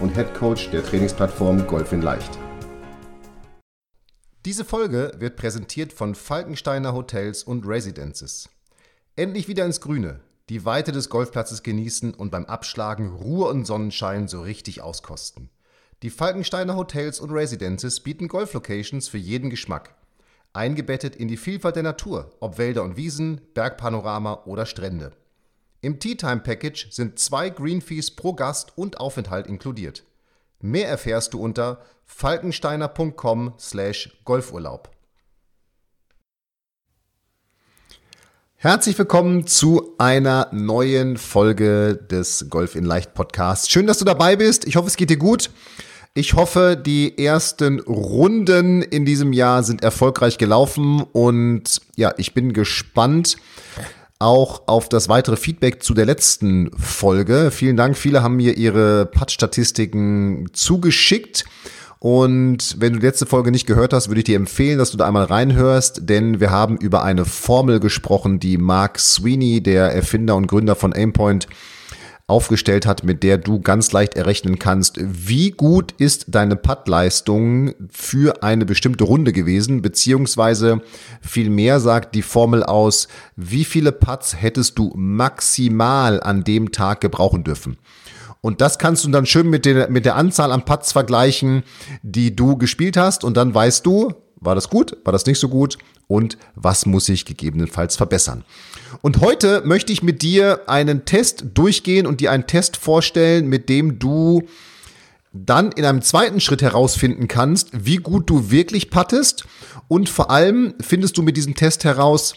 und Head Coach der Trainingsplattform Golf in Leicht. Diese Folge wird präsentiert von Falkensteiner Hotels und Residences. Endlich wieder ins Grüne, die Weite des Golfplatzes genießen und beim Abschlagen Ruhe und Sonnenschein so richtig auskosten. Die Falkensteiner Hotels und Residences bieten Golflocations für jeden Geschmack. Eingebettet in die Vielfalt der Natur, ob Wälder und Wiesen, Bergpanorama oder Strände. Im Tea Time Package sind zwei Green Fees pro Gast und Aufenthalt inkludiert. Mehr erfährst du unter falkensteiner.com/golfurlaub. Herzlich willkommen zu einer neuen Folge des Golf in Leicht Podcasts. Schön, dass du dabei bist. Ich hoffe, es geht dir gut. Ich hoffe, die ersten Runden in diesem Jahr sind erfolgreich gelaufen und ja, ich bin gespannt, auch auf das weitere Feedback zu der letzten Folge. Vielen Dank. Viele haben mir ihre Putt-Statistiken zugeschickt. Und wenn du die letzte Folge nicht gehört hast, würde ich dir empfehlen, dass du da einmal reinhörst, denn wir haben über eine Formel gesprochen, die Mark Sweeney, der Erfinder und Gründer von Aimpoint, aufgestellt hat, mit der du ganz leicht errechnen kannst, wie gut ist deine Puttleistung für eine bestimmte Runde gewesen, beziehungsweise vielmehr sagt die Formel aus, wie viele Putts hättest du maximal an dem Tag gebrauchen dürfen. Und das kannst du dann schön mit der, mit der Anzahl an Putts vergleichen, die du gespielt hast. Und dann weißt du, war das gut, war das nicht so gut und was muss ich gegebenenfalls verbessern. Und heute möchte ich mit dir einen Test durchgehen und dir einen Test vorstellen, mit dem du dann in einem zweiten Schritt herausfinden kannst, wie gut du wirklich pattest und vor allem findest du mit diesem Test heraus,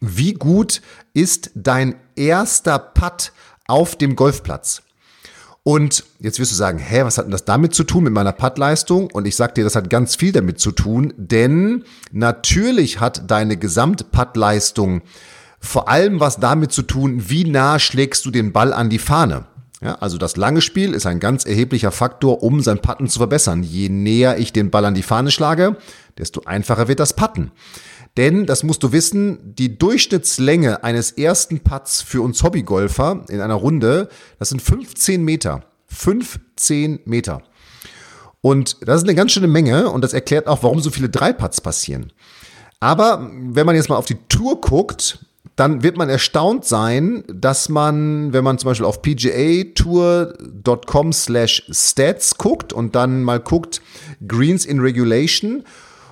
wie gut ist dein erster Putt auf dem Golfplatz. Und jetzt wirst du sagen, hä, was hat denn das damit zu tun mit meiner Puttleistung? Und ich sag dir, das hat ganz viel damit zu tun, denn natürlich hat deine Gesamtputtleistung vor allem was damit zu tun, wie nah schlägst du den Ball an die Fahne. Ja, also das lange Spiel ist ein ganz erheblicher Faktor, um sein Putten zu verbessern. Je näher ich den Ball an die Fahne schlage, desto einfacher wird das Putten. Denn, das musst du wissen, die Durchschnittslänge eines ersten Putts für uns Hobbygolfer in einer Runde, das sind 15 Meter. 15 Meter. Und das ist eine ganz schöne Menge und das erklärt auch, warum so viele Dreiputts passieren. Aber wenn man jetzt mal auf die Tour guckt, dann wird man erstaunt sein, dass man, wenn man zum Beispiel auf pgatour.com slash stats guckt und dann mal guckt, Greens in Regulation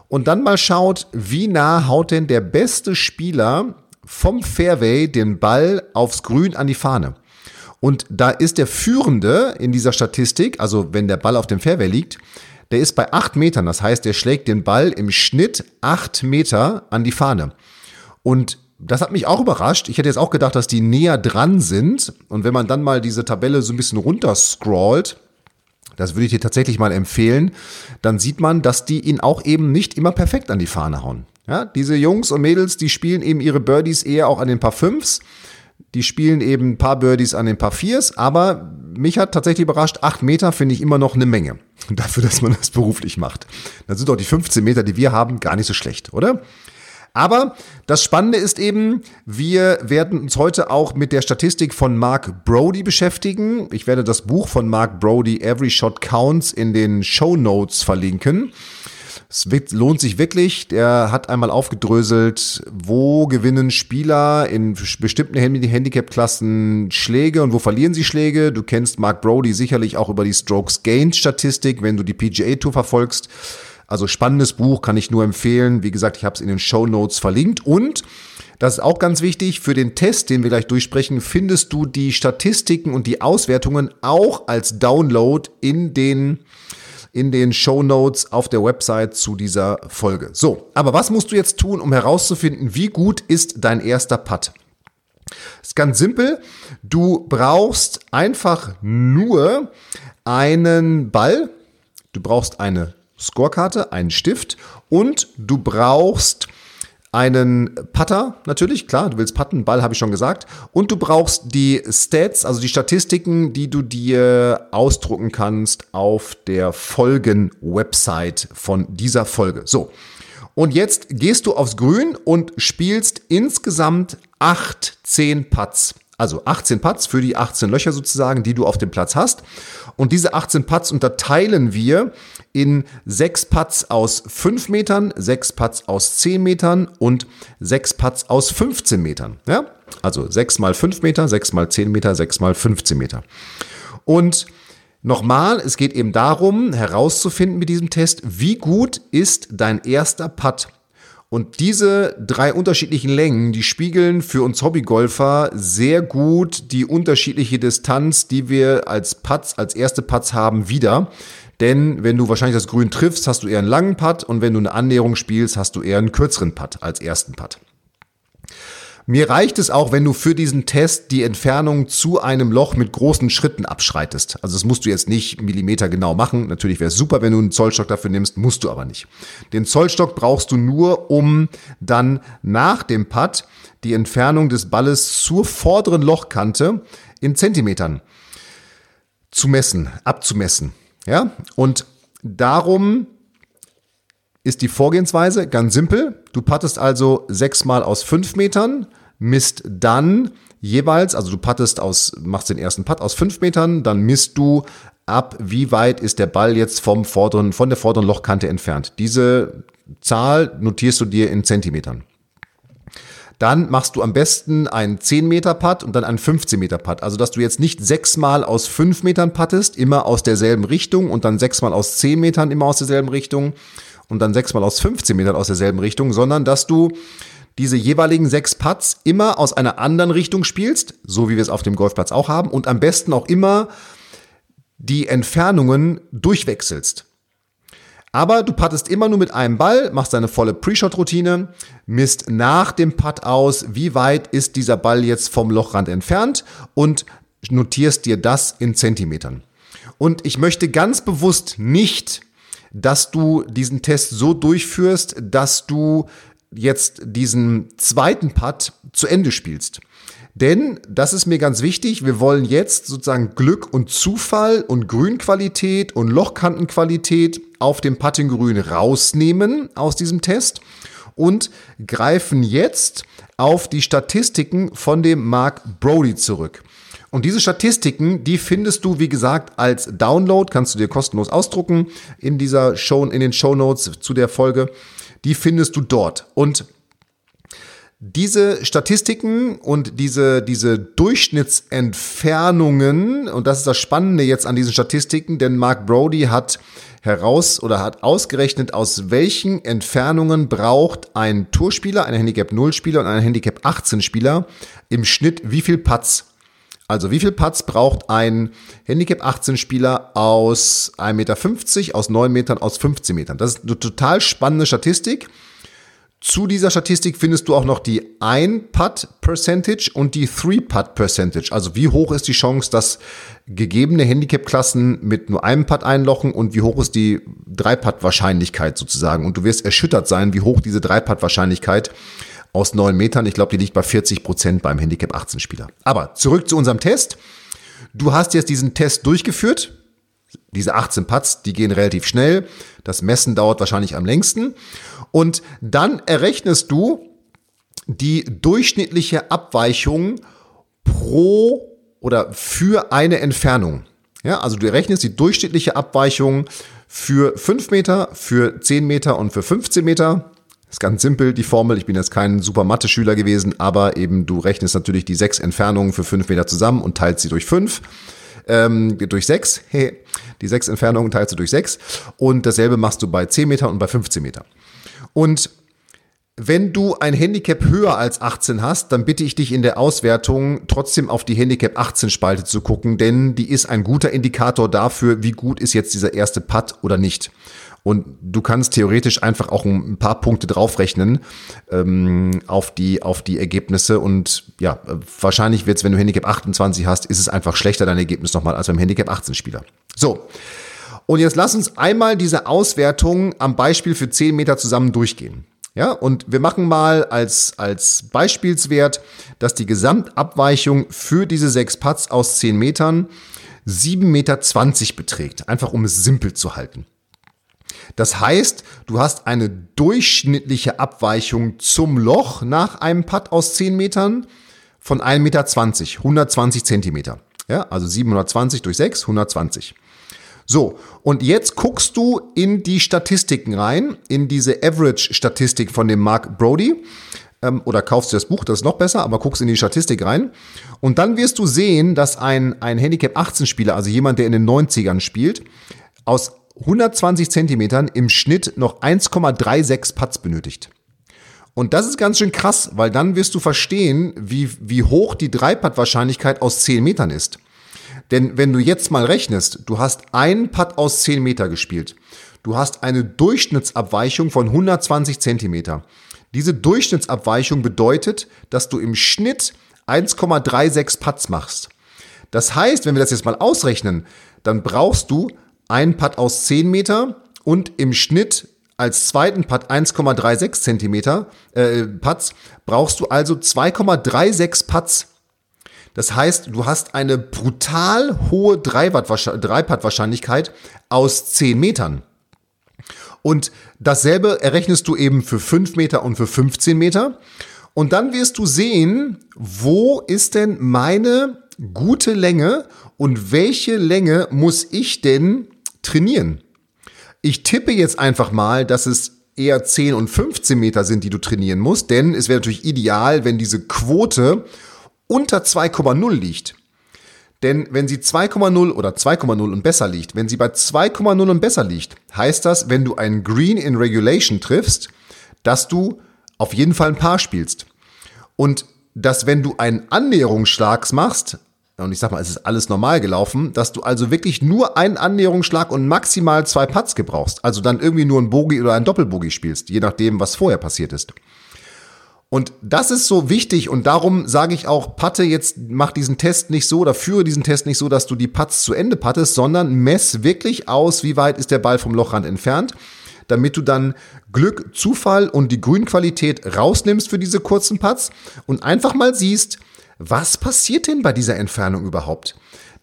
und dann mal schaut, wie nah haut denn der beste Spieler vom Fairway den Ball aufs Grün an die Fahne. Und da ist der Führende in dieser Statistik, also wenn der Ball auf dem Fairway liegt, der ist bei acht Metern. Das heißt, der schlägt den Ball im Schnitt acht Meter an die Fahne. Und das hat mich auch überrascht. Ich hätte jetzt auch gedacht, dass die näher dran sind. Und wenn man dann mal diese Tabelle so ein bisschen runter scrollt, das würde ich dir tatsächlich mal empfehlen, dann sieht man, dass die ihn auch eben nicht immer perfekt an die Fahne hauen. Ja, diese Jungs und Mädels, die spielen eben ihre Birdies eher auch an den paar Fünfs. Die spielen eben ein paar Birdies an den paar Viers, aber mich hat tatsächlich überrascht, acht Meter finde ich immer noch eine Menge. Dafür, dass man das beruflich macht. Dann sind doch die 15 Meter, die wir haben, gar nicht so schlecht, oder? Aber das Spannende ist eben, wir werden uns heute auch mit der Statistik von Mark Brody beschäftigen. Ich werde das Buch von Mark Brody, Every Shot Counts, in den Show Notes verlinken. Es lohnt sich wirklich. Der hat einmal aufgedröselt, wo gewinnen Spieler in bestimmten Handicap-Klassen Schläge und wo verlieren sie Schläge. Du kennst Mark Brody sicherlich auch über die Strokes Gained Statistik, wenn du die PGA Tour verfolgst. Also spannendes Buch, kann ich nur empfehlen. Wie gesagt, ich habe es in den Show Notes verlinkt. Und das ist auch ganz wichtig, für den Test, den wir gleich durchsprechen, findest du die Statistiken und die Auswertungen auch als Download in den in den Show Notes auf der Website zu dieser Folge. So, aber was musst du jetzt tun, um herauszufinden, wie gut ist dein erster Putt? Ist ganz simpel. Du brauchst einfach nur einen Ball. Du brauchst eine Scorekarte, einen Stift und du brauchst einen Putter, natürlich, klar, du willst putten, Ball habe ich schon gesagt. Und du brauchst die Stats, also die Statistiken, die du dir ausdrucken kannst auf der Folgen-Website von dieser Folge. So. Und jetzt gehst du aufs Grün und spielst insgesamt 18 Putts. Also 18 Putts für die 18 Löcher sozusagen, die du auf dem Platz hast. Und diese 18 Putts unterteilen wir in 6 Putts aus 5 Metern, 6 Putts aus 10 Metern und 6 Putts aus 15 Metern. Ja? Also 6 mal 5 Meter, 6 mal 10 Meter, 6 mal 15 Meter. Und nochmal, es geht eben darum, herauszufinden mit diesem Test, wie gut ist dein erster Putt. Und diese drei unterschiedlichen Längen, die spiegeln für uns Hobbygolfer sehr gut die unterschiedliche Distanz, die wir als Putts, als erste Putts haben, wieder. Denn wenn du wahrscheinlich das Grün triffst, hast du eher einen langen Putt und wenn du eine Annäherung spielst, hast du eher einen kürzeren Putt als ersten Putt. Mir reicht es auch, wenn du für diesen Test die Entfernung zu einem Loch mit großen Schritten abschreitest. Also das musst du jetzt nicht Millimeter genau machen. Natürlich wäre es super, wenn du einen Zollstock dafür nimmst, musst du aber nicht. Den Zollstock brauchst du nur, um dann nach dem Putt die Entfernung des Balles zur vorderen Lochkante in Zentimetern zu messen, abzumessen. Ja, und darum ist die Vorgehensweise ganz simpel. Du pattest also sechsmal aus fünf Metern, misst dann jeweils, also du pattest aus, machst den ersten Putt aus fünf Metern, dann misst du ab, wie weit ist der Ball jetzt vom vorderen, von der vorderen Lochkante entfernt. Diese Zahl notierst du dir in Zentimetern. Dann machst du am besten einen 10 Meter Putt und dann einen 15 Meter Putt. Also, dass du jetzt nicht sechsmal aus 5 Metern puttest, immer aus derselben Richtung und dann sechsmal aus 10 Metern immer aus derselben Richtung, und dann sechsmal aus 15 Metern aus derselben Richtung, sondern dass du diese jeweiligen sechs Putts immer aus einer anderen Richtung spielst, so wie wir es auf dem Golfplatz auch haben, und am besten auch immer die Entfernungen durchwechselst. Aber du puttest immer nur mit einem Ball, machst deine volle Pre-Shot-Routine, misst nach dem Putt aus, wie weit ist dieser Ball jetzt vom Lochrand entfernt und notierst dir das in Zentimetern. Und ich möchte ganz bewusst nicht dass du diesen Test so durchführst, dass du jetzt diesen zweiten Putt zu Ende spielst. Denn, das ist mir ganz wichtig, wir wollen jetzt sozusagen Glück und Zufall und Grünqualität und Lochkantenqualität auf dem Puttinggrün rausnehmen aus diesem Test und greifen jetzt auf die Statistiken von dem Mark Brody zurück. Und diese Statistiken, die findest du, wie gesagt, als Download, kannst du dir kostenlos ausdrucken in dieser Show, in den Show Notes zu der Folge. Die findest du dort. Und diese Statistiken und diese, diese Durchschnittsentfernungen, und das ist das Spannende jetzt an diesen Statistiken, denn Mark Brody hat heraus oder hat ausgerechnet, aus welchen Entfernungen braucht ein Tourspieler, ein Handicap 0 Spieler und ein Handicap 18 Spieler im Schnitt wie viel Putts also wie viel Putts braucht ein Handicap 18 Spieler aus 1,50 Meter, aus 9 Metern, aus 15 Metern? Das ist eine total spannende Statistik. Zu dieser Statistik findest du auch noch die Ein-Putt-Percentage und die Three-Putt-Percentage. Also wie hoch ist die Chance, dass gegebene Handicap-Klassen mit nur einem Putt einlochen und wie hoch ist die Drei-Putt-Wahrscheinlichkeit sozusagen. Und du wirst erschüttert sein, wie hoch diese Drei-Putt-Wahrscheinlichkeit aus neun Metern. Ich glaube, die liegt bei 40 Prozent beim Handicap 18 Spieler. Aber zurück zu unserem Test. Du hast jetzt diesen Test durchgeführt. Diese 18 Putts, die gehen relativ schnell. Das Messen dauert wahrscheinlich am längsten. Und dann errechnest du die durchschnittliche Abweichung pro oder für eine Entfernung. Ja, also du errechnest die durchschnittliche Abweichung für 5 Meter, für 10 Meter und für 15 Meter. Ist ganz simpel, die Formel. Ich bin jetzt kein super Mathe-Schüler gewesen, aber eben du rechnest natürlich die sechs Entfernungen für fünf Meter zusammen und teilst sie durch fünf. Ähm, durch sechs. Hey, die sechs Entfernungen teilst du durch sechs. Und dasselbe machst du bei 10 Meter und bei 15 Meter. Und Wenn du ein Handicap höher als 18 hast, dann bitte ich dich in der Auswertung trotzdem auf die Handicap 18 Spalte zu gucken, denn die ist ein guter Indikator dafür, wie gut ist jetzt dieser erste Putt oder nicht. Und du kannst theoretisch einfach auch ein paar Punkte draufrechnen ähm, auf, die, auf die Ergebnisse. Und ja, wahrscheinlich wird es, wenn du Handicap 28 hast, ist es einfach schlechter dein Ergebnis nochmal als beim Handicap 18 Spieler. So. Und jetzt lass uns einmal diese Auswertung am Beispiel für 10 Meter zusammen durchgehen. Ja, und wir machen mal als, als Beispielswert, dass die Gesamtabweichung für diese sechs Putts aus 10 Metern 7,20 Meter beträgt. Einfach um es simpel zu halten. Das heißt, du hast eine durchschnittliche Abweichung zum Loch nach einem Putt aus 10 Metern von 1,20 Meter, 120 Zentimeter. Ja, also 720 durch 6, 120. So, und jetzt guckst du in die Statistiken rein, in diese Average-Statistik von dem Mark Brody. Ähm, oder kaufst du das Buch, das ist noch besser, aber guckst in die Statistik rein. Und dann wirst du sehen, dass ein, ein Handicap 18-Spieler, also jemand, der in den 90ern spielt, aus 120 Zentimetern im Schnitt noch 1,36 Putts benötigt. Und das ist ganz schön krass, weil dann wirst du verstehen, wie, wie hoch die Dreipad-Wahrscheinlichkeit aus 10 Metern ist. Denn wenn du jetzt mal rechnest, du hast einen Putt aus 10 Meter gespielt. Du hast eine Durchschnittsabweichung von 120 Zentimeter. Diese Durchschnittsabweichung bedeutet, dass du im Schnitt 1,36 Putts machst. Das heißt, wenn wir das jetzt mal ausrechnen, dann brauchst du einen Putt aus 10 Meter und im Schnitt als zweiten Putt 1,36 Zentimeter äh, Putts, brauchst du also 2,36 Putts. Das heißt, du hast eine brutal hohe Dreipad-Wahrscheinlichkeit aus 10 Metern. Und dasselbe errechnest du eben für 5 Meter und für 15 Meter. Und dann wirst du sehen, wo ist denn meine gute Länge und welche Länge muss ich denn trainieren? Ich tippe jetzt einfach mal, dass es eher 10 und 15 Meter sind, die du trainieren musst, denn es wäre natürlich ideal, wenn diese Quote unter 2,0 liegt. Denn wenn sie 2,0 oder 2,0 und besser liegt, wenn sie bei 2,0 und besser liegt, heißt das, wenn du einen Green in Regulation triffst, dass du auf jeden Fall ein Paar spielst. Und dass wenn du einen Annäherungsschlag machst, und ich sag mal, es ist alles normal gelaufen, dass du also wirklich nur einen Annäherungsschlag und maximal zwei Putts gebrauchst. Also dann irgendwie nur ein Bogie oder ein Doppelbogie spielst, je nachdem, was vorher passiert ist. Und das ist so wichtig und darum sage ich auch, Patte jetzt mach diesen Test nicht so oder führe diesen Test nicht so, dass du die Putts zu Ende pattest, sondern mess wirklich aus, wie weit ist der Ball vom Lochrand entfernt, damit du dann Glück, Zufall und die Grünqualität rausnimmst für diese kurzen Putts und einfach mal siehst, was passiert denn bei dieser Entfernung überhaupt?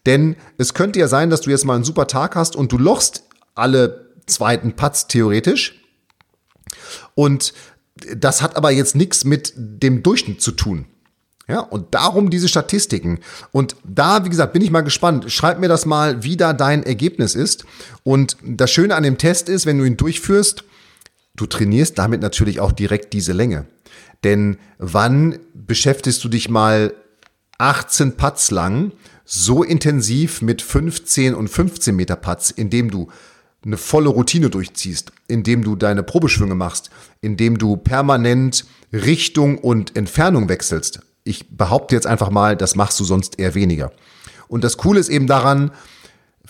Denn es könnte ja sein, dass du jetzt mal einen super Tag hast und du lochst alle zweiten Putts theoretisch und das hat aber jetzt nichts mit dem Durchschnitt zu tun. Ja, und darum diese Statistiken. Und da, wie gesagt, bin ich mal gespannt. Schreib mir das mal, wie da dein Ergebnis ist. Und das Schöne an dem Test ist, wenn du ihn durchführst, du trainierst damit natürlich auch direkt diese Länge. Denn wann beschäftigst du dich mal 18 Putts lang so intensiv mit 15 und 15 Meter Putts, indem du eine volle Routine durchziehst, indem du deine Probeschwünge machst, indem du permanent Richtung und Entfernung wechselst. Ich behaupte jetzt einfach mal, das machst du sonst eher weniger. Und das Coole ist eben daran,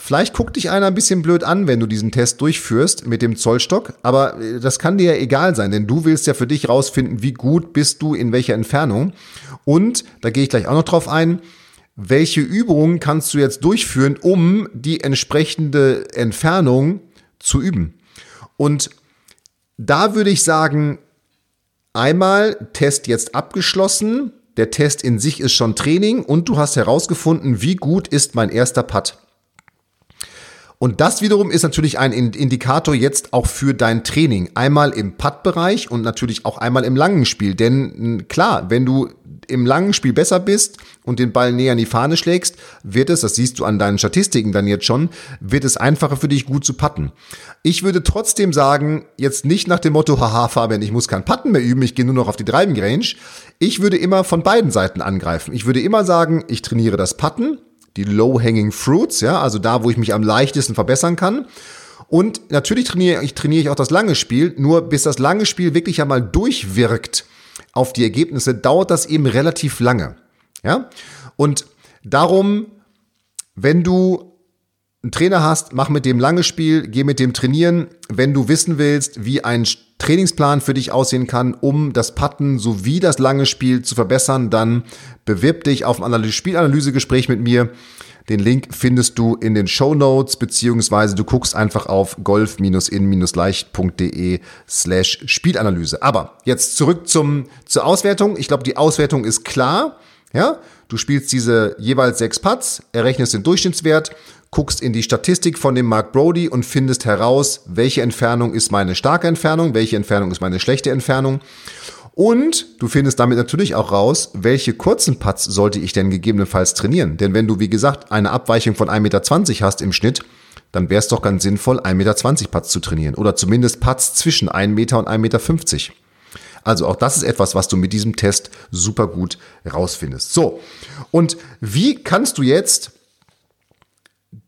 vielleicht guckt dich einer ein bisschen blöd an, wenn du diesen Test durchführst mit dem Zollstock, aber äh, das kann dir ja egal sein, denn du willst ja für dich rausfinden, wie gut bist du in welcher Entfernung. Und, da gehe ich gleich auch noch drauf ein, welche Übungen kannst du jetzt durchführen, um die entsprechende Entfernung zu üben. Und da würde ich sagen, einmal Test jetzt abgeschlossen, der Test in sich ist schon Training und du hast herausgefunden, wie gut ist mein erster Putt. Und das wiederum ist natürlich ein Indikator jetzt auch für dein Training. Einmal im Putt-Bereich und natürlich auch einmal im langen Spiel. Denn klar, wenn du im langen Spiel besser bist und den Ball näher an die Fahne schlägst, wird es, das siehst du an deinen Statistiken dann jetzt schon, wird es einfacher für dich gut zu putten. Ich würde trotzdem sagen, jetzt nicht nach dem Motto, haha Fabian, ich muss kein Putten mehr üben, ich gehe nur noch auf die Driving Range. Ich würde immer von beiden Seiten angreifen. Ich würde immer sagen, ich trainiere das Putten, die Low-Hanging Fruits, ja, also da, wo ich mich am leichtesten verbessern kann. Und natürlich trainiere ich, trainiere ich auch das lange Spiel, nur bis das lange Spiel wirklich einmal durchwirkt auf die Ergebnisse, dauert das eben relativ lange. Ja? Und darum, wenn du einen Trainer hast, mach mit dem lange Spiel, geh mit dem trainieren. Wenn du wissen willst, wie ein Trainingsplan für dich aussehen kann, um das Putten sowie das lange Spiel zu verbessern, dann bewirb dich auf ein Spielanalysegespräch mit mir. Den Link findest du in den Show Notes, beziehungsweise du guckst einfach auf golf-in-leicht.de slash Spielanalyse. Aber jetzt zurück zum, zur Auswertung. Ich glaube, die Auswertung ist klar. Ja, du spielst diese jeweils sechs Putts, errechnest den Durchschnittswert, guckst in die Statistik von dem Mark Brody und findest heraus, welche Entfernung ist meine starke Entfernung, welche Entfernung ist meine schlechte Entfernung. Und du findest damit natürlich auch raus, welche kurzen Putts sollte ich denn gegebenenfalls trainieren. Denn wenn du, wie gesagt, eine Abweichung von 1,20 Meter hast im Schnitt, dann wäre es doch ganz sinnvoll, 1,20 Meter Putts zu trainieren. Oder zumindest Putts zwischen 1 Meter und 1,50 Meter. Also auch das ist etwas, was du mit diesem Test super gut rausfindest. So, und wie kannst du jetzt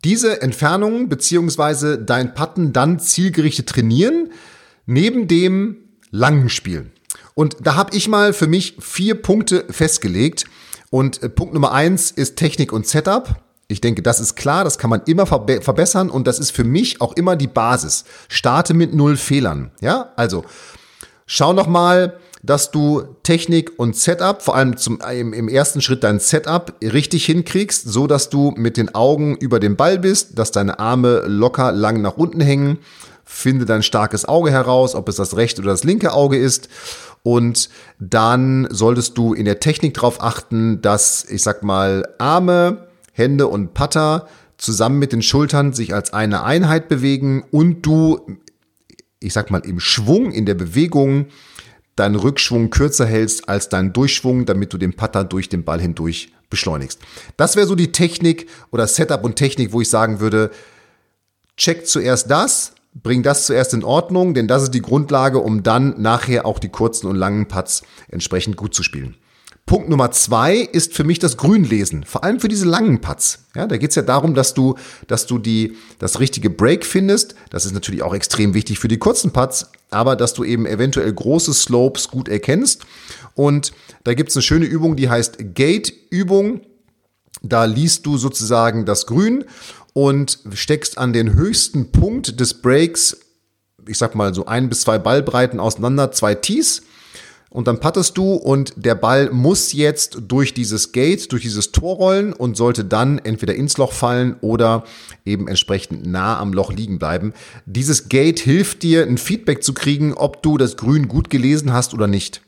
diese Entfernung beziehungsweise dein Putten dann zielgerichtet trainieren, neben dem langen Spiel? Und da habe ich mal für mich vier Punkte festgelegt. Und äh, Punkt Nummer eins ist Technik und Setup. Ich denke, das ist klar, das kann man immer verbessern und das ist für mich auch immer die Basis. Starte mit null Fehlern. Ja, also Schau noch mal, dass du Technik und Setup, vor allem zum, im, im, ersten Schritt dein Setup richtig hinkriegst, so dass du mit den Augen über dem Ball bist, dass deine Arme locker lang nach unten hängen. Finde dein starkes Auge heraus, ob es das rechte oder das linke Auge ist. Und dann solltest du in der Technik darauf achten, dass, ich sag mal, Arme, Hände und Putter zusammen mit den Schultern sich als eine Einheit bewegen und du ich sag mal, im Schwung, in der Bewegung deinen Rückschwung kürzer hältst als deinen Durchschwung, damit du den Putter durch den Ball hindurch beschleunigst. Das wäre so die Technik oder Setup und Technik, wo ich sagen würde, check zuerst das, bring das zuerst in Ordnung, denn das ist die Grundlage, um dann nachher auch die kurzen und langen Putts entsprechend gut zu spielen. Punkt Nummer zwei ist für mich das Grünlesen, vor allem für diese langen Putts. Ja, da geht es ja darum, dass du, dass du die, das richtige Break findest. Das ist natürlich auch extrem wichtig für die kurzen Putts, aber dass du eben eventuell große Slopes gut erkennst. Und da gibt es eine schöne Übung, die heißt Gate-Übung. Da liest du sozusagen das Grün und steckst an den höchsten Punkt des Breaks, ich sag mal so ein bis zwei Ballbreiten auseinander, zwei Tees und dann pattest du und der Ball muss jetzt durch dieses Gate, durch dieses Tor rollen und sollte dann entweder ins Loch fallen oder eben entsprechend nah am Loch liegen bleiben. Dieses Gate hilft dir, ein Feedback zu kriegen, ob du das Grün gut gelesen hast oder nicht.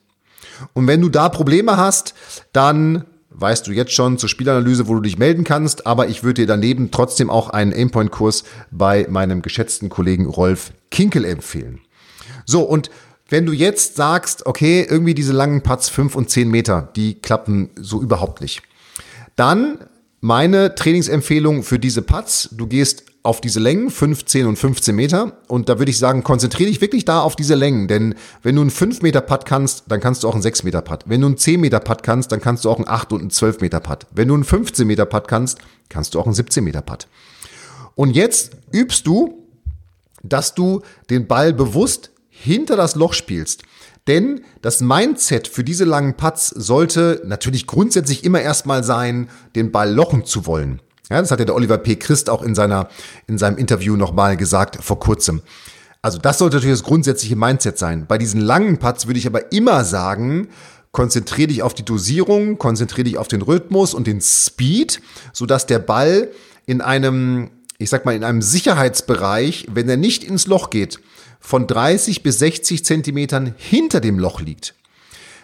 Und wenn du da Probleme hast, dann weißt du jetzt schon zur Spielanalyse, wo du dich melden kannst, aber ich würde dir daneben trotzdem auch einen Aimpoint-Kurs bei meinem geschätzten Kollegen Rolf Kinkel empfehlen. So, und wenn du jetzt sagst, okay, irgendwie diese langen Putts 5 und 10 Meter, die klappen so überhaupt nicht. Dann meine Trainingsempfehlung für diese Putts, du gehst auf diese Längen, 15 und 15 Meter. Und da würde ich sagen, konzentriere dich wirklich da auf diese Längen. Denn wenn du einen 5 Meter Putt kannst, dann kannst du auch einen 6 Meter Putt. Wenn du einen 10 Meter Putt kannst, dann kannst du auch einen 8 und einen 12 Meter Putt. Wenn du einen 15 Meter Putt kannst, kannst du auch einen 17 Meter Putt. Und jetzt übst du, dass du den Ball bewusst hinter das Loch spielst. Denn das Mindset für diese langen Putts sollte natürlich grundsätzlich immer erstmal sein, den Ball lochen zu wollen. Ja, das hat ja der Oliver P. Christ auch in, seiner, in seinem Interview nochmal gesagt vor kurzem. Also das sollte natürlich das grundsätzliche Mindset sein. Bei diesen langen Putts würde ich aber immer sagen, konzentriere dich auf die Dosierung, konzentriere dich auf den Rhythmus und den Speed, sodass der Ball in einem, ich sag mal, in einem Sicherheitsbereich, wenn er nicht ins Loch geht, von 30 bis 60 Zentimetern hinter dem Loch liegt.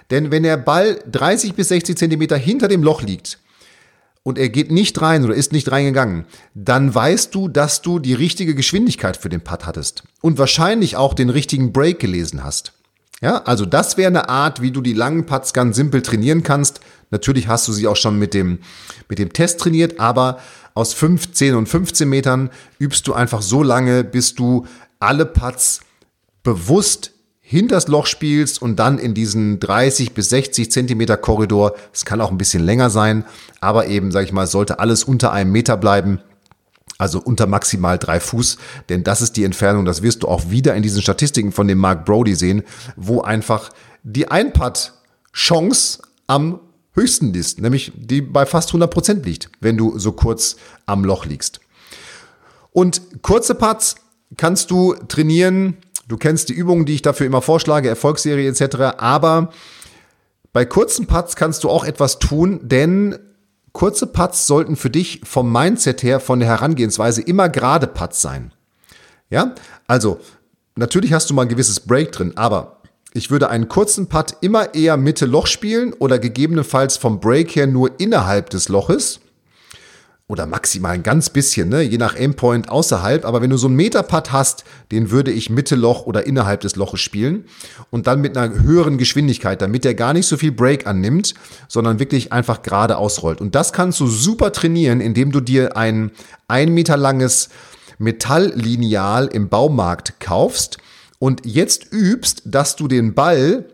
Denn wenn der Ball 30 bis 60 Zentimeter hinter dem Loch liegt und er geht nicht rein oder ist nicht reingegangen, dann weißt du, dass du die richtige Geschwindigkeit für den Putt hattest und wahrscheinlich auch den richtigen Break gelesen hast. Ja, also das wäre eine Art, wie du die langen Putts ganz simpel trainieren kannst. Natürlich hast du sie auch schon mit dem, mit dem Test trainiert, aber aus 15 und 15 Metern übst du einfach so lange, bis du alle Putts bewusst hinters Loch spielst und dann in diesen 30 bis 60 Zentimeter Korridor, es kann auch ein bisschen länger sein, aber eben, sag ich mal, sollte alles unter einem Meter bleiben, Also unter maximal drei Fuß, denn das ist die Entfernung, das wirst du auch wieder in diesen Statistiken von dem Mark Brody sehen, wo einfach die Einpad-Chance am höchsten ist, nämlich die bei fast 100 Prozent liegt, wenn du so kurz am Loch liegst. Und kurze Putts kannst du trainieren. Du kennst die Übungen, die ich dafür immer vorschlage, Erfolgsserie etc. Aber bei kurzen Putts kannst du auch etwas tun, denn Kurze Putts sollten für dich vom Mindset her, von der Herangehensweise immer gerade Putts sein. Ja, also natürlich hast du mal ein gewisses Break drin, aber ich würde einen kurzen Putt immer eher Mitte Loch spielen oder gegebenenfalls vom Break her nur innerhalb des Loches oder maximal ein ganz bisschen, ne, je nach Aimpoint außerhalb. Aber wenn du so einen Meter-Putt hast, den würde ich Mitte Loch oder innerhalb des Loches spielen und dann mit einer höheren Geschwindigkeit, damit der gar nicht so viel Break annimmt, sondern wirklich einfach gerade ausrollt. Und das kannst du super trainieren, indem du dir ein ein Meter langes Metalllineal im Baumarkt kaufst und jetzt übst, dass du den Ball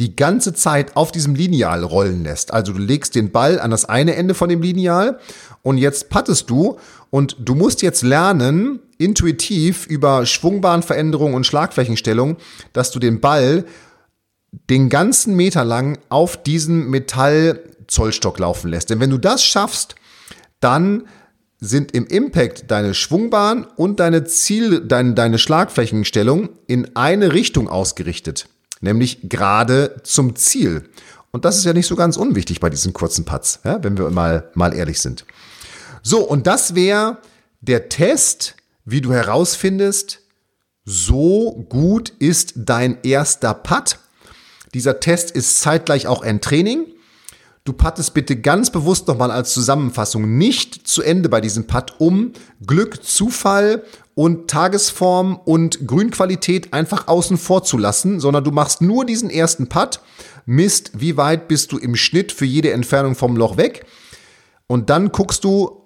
die ganze Zeit auf diesem Lineal rollen lässt. Also du legst den Ball an das eine Ende von dem Lineal und jetzt pattest du und du musst jetzt lernen, intuitiv über Schwungbahnveränderung und Schlagflächenstellung, dass du den Ball den ganzen Meter lang auf diesen Metallzollstock laufen lässt. Denn wenn du das schaffst, dann sind im Impact deine Schwungbahn und deine Ziel, deine, deine Schlagflächenstellung in eine Richtung ausgerichtet nämlich gerade zum Ziel. Und das ist ja nicht so ganz unwichtig bei diesen kurzen Putts, ja, wenn wir mal, mal ehrlich sind. So, und das wäre der Test, wie du herausfindest, so gut ist dein erster Putt. Dieser Test ist zeitgleich auch ein Training. Du pattest bitte ganz bewusst nochmal als Zusammenfassung nicht zu Ende bei diesem Putt, um Glück, Zufall und Tagesform und Grünqualität einfach außen vor zu lassen, sondern du machst nur diesen ersten Putt, misst, wie weit bist du im Schnitt für jede Entfernung vom Loch weg? Und dann guckst du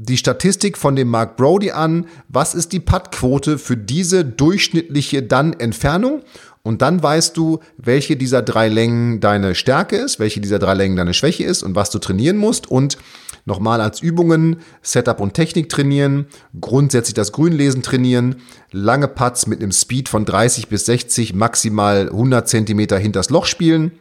die Statistik von dem Mark Brody an, was ist die Puttquote für diese durchschnittliche dann Entfernung und dann weißt du, welche dieser drei Längen deine Stärke ist, welche dieser drei Längen deine Schwäche ist und was du trainieren musst und Nochmal als Übungen, Setup und Technik trainieren, grundsätzlich das Grünlesen trainieren, lange Putts mit einem Speed von 30 bis 60, maximal 100 Zentimeter hinters Loch spielen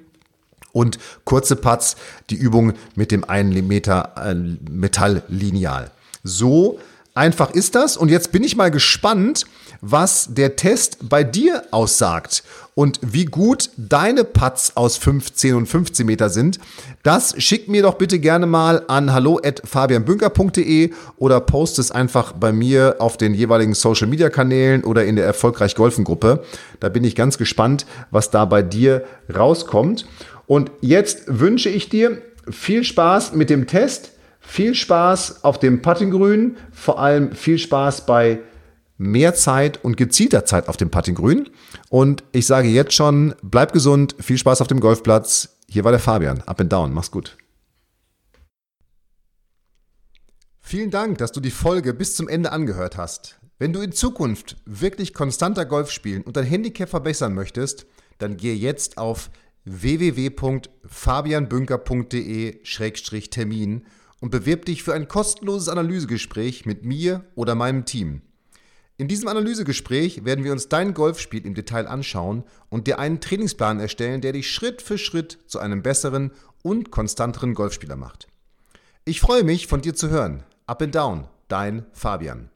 und kurze Putts, die Übung mit dem 1 Meter äh, Metalllineal. So einfach ist das und jetzt bin ich mal gespannt, was der Test bei dir aussagt und wie gut deine Putts aus 15 und 15 Meter sind. Das schick mir doch bitte gerne mal an hallo@fabianbünker.de oder post es einfach bei mir auf den jeweiligen Social Media Kanälen oder in der erfolgreich Golfen Gruppe. Da bin ich ganz gespannt, was da bei dir rauskommt. Und jetzt wünsche ich dir viel Spaß mit dem Test. Viel Spaß auf dem Puttinggrün, vor allem viel Spaß bei mehr Zeit und gezielter Zeit auf dem Puttinggrün. Und ich sage jetzt schon, bleib gesund, viel Spaß auf dem Golfplatz. Hier war der Fabian. Up and down. Mach's gut. Vielen Dank, dass du die Folge bis zum Ende angehört hast. Wenn du in Zukunft wirklich konstanter Golf spielen und dein Handicap verbessern möchtest, dann gehe jetzt auf www.fabianbünker.de-termin und bewirb dich für ein kostenloses Analysegespräch mit mir oder meinem Team. In diesem Analysegespräch werden wir uns dein Golfspiel im Detail anschauen und dir einen Trainingsplan erstellen, der dich Schritt für Schritt zu einem besseren und konstanteren Golfspieler macht. Ich freue mich, von dir zu hören. Up and Down, dein Fabian.